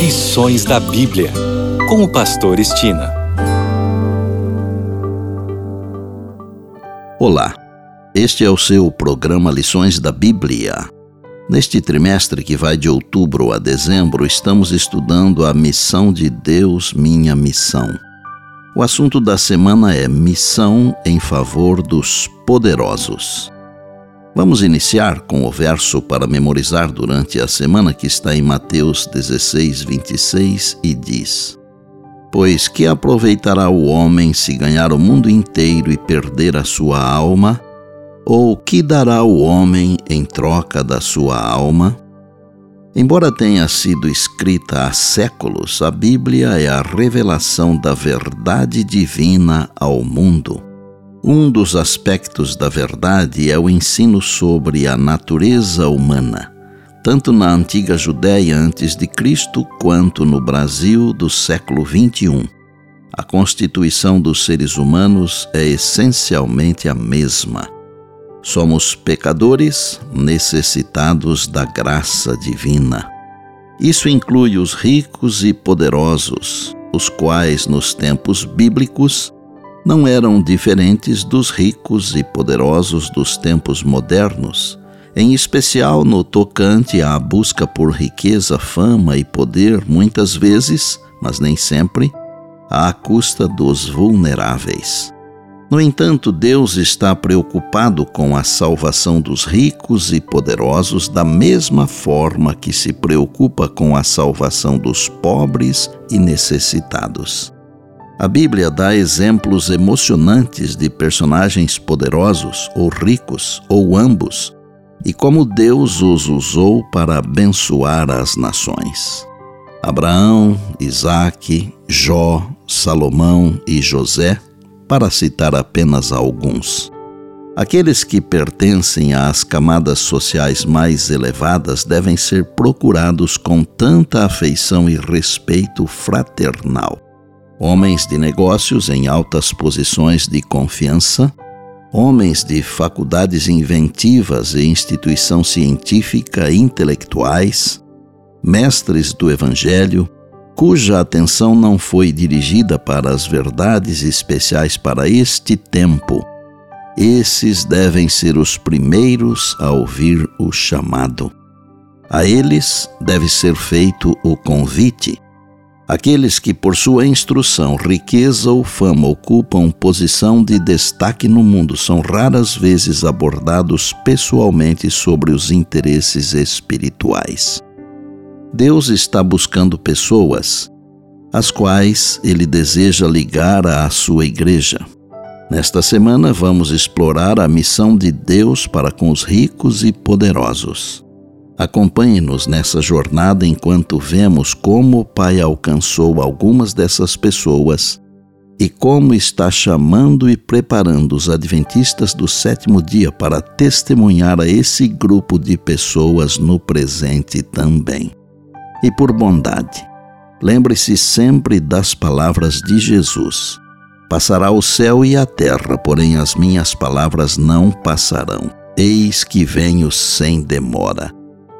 Lições da Bíblia, com o Pastor Estina. Olá, este é o seu programa Lições da Bíblia. Neste trimestre que vai de outubro a dezembro, estamos estudando a missão de Deus, minha missão. O assunto da semana é Missão em favor dos poderosos. Vamos iniciar com o verso para memorizar durante a semana que está em Mateus 16, 26 e diz: Pois que aproveitará o homem se ganhar o mundo inteiro e perder a sua alma? Ou que dará o homem em troca da sua alma? Embora tenha sido escrita há séculos, a Bíblia é a revelação da verdade divina ao mundo. Um dos aspectos da verdade é o ensino sobre a natureza humana, tanto na antiga Judéia antes de Cristo quanto no Brasil do século XXI. A constituição dos seres humanos é essencialmente a mesma. Somos pecadores necessitados da graça divina. Isso inclui os ricos e poderosos, os quais, nos tempos bíblicos, não eram diferentes dos ricos e poderosos dos tempos modernos, em especial no tocante à busca por riqueza, fama e poder, muitas vezes, mas nem sempre, à custa dos vulneráveis. No entanto, Deus está preocupado com a salvação dos ricos e poderosos da mesma forma que se preocupa com a salvação dos pobres e necessitados. A Bíblia dá exemplos emocionantes de personagens poderosos ou ricos, ou ambos, e como Deus os usou para abençoar as nações. Abraão, Isaque, Jó, Salomão e José, para citar apenas alguns. Aqueles que pertencem às camadas sociais mais elevadas devem ser procurados com tanta afeição e respeito fraternal homens de negócios em altas posições de confiança, homens de faculdades inventivas e instituição científica intelectuais, mestres do Evangelho, cuja atenção não foi dirigida para as verdades especiais para este tempo. Esses devem ser os primeiros a ouvir o chamado. A eles deve ser feito o convite Aqueles que, por sua instrução, riqueza ou fama ocupam posição de destaque no mundo são raras vezes abordados pessoalmente sobre os interesses espirituais. Deus está buscando pessoas as quais ele deseja ligar à sua igreja. Nesta semana, vamos explorar a missão de Deus para com os ricos e poderosos. Acompanhe-nos nessa jornada enquanto vemos como o Pai alcançou algumas dessas pessoas e como está chamando e preparando os adventistas do sétimo dia para testemunhar a esse grupo de pessoas no presente também. E por bondade, lembre-se sempre das palavras de Jesus: Passará o céu e a terra, porém as minhas palavras não passarão. Eis que venho sem demora.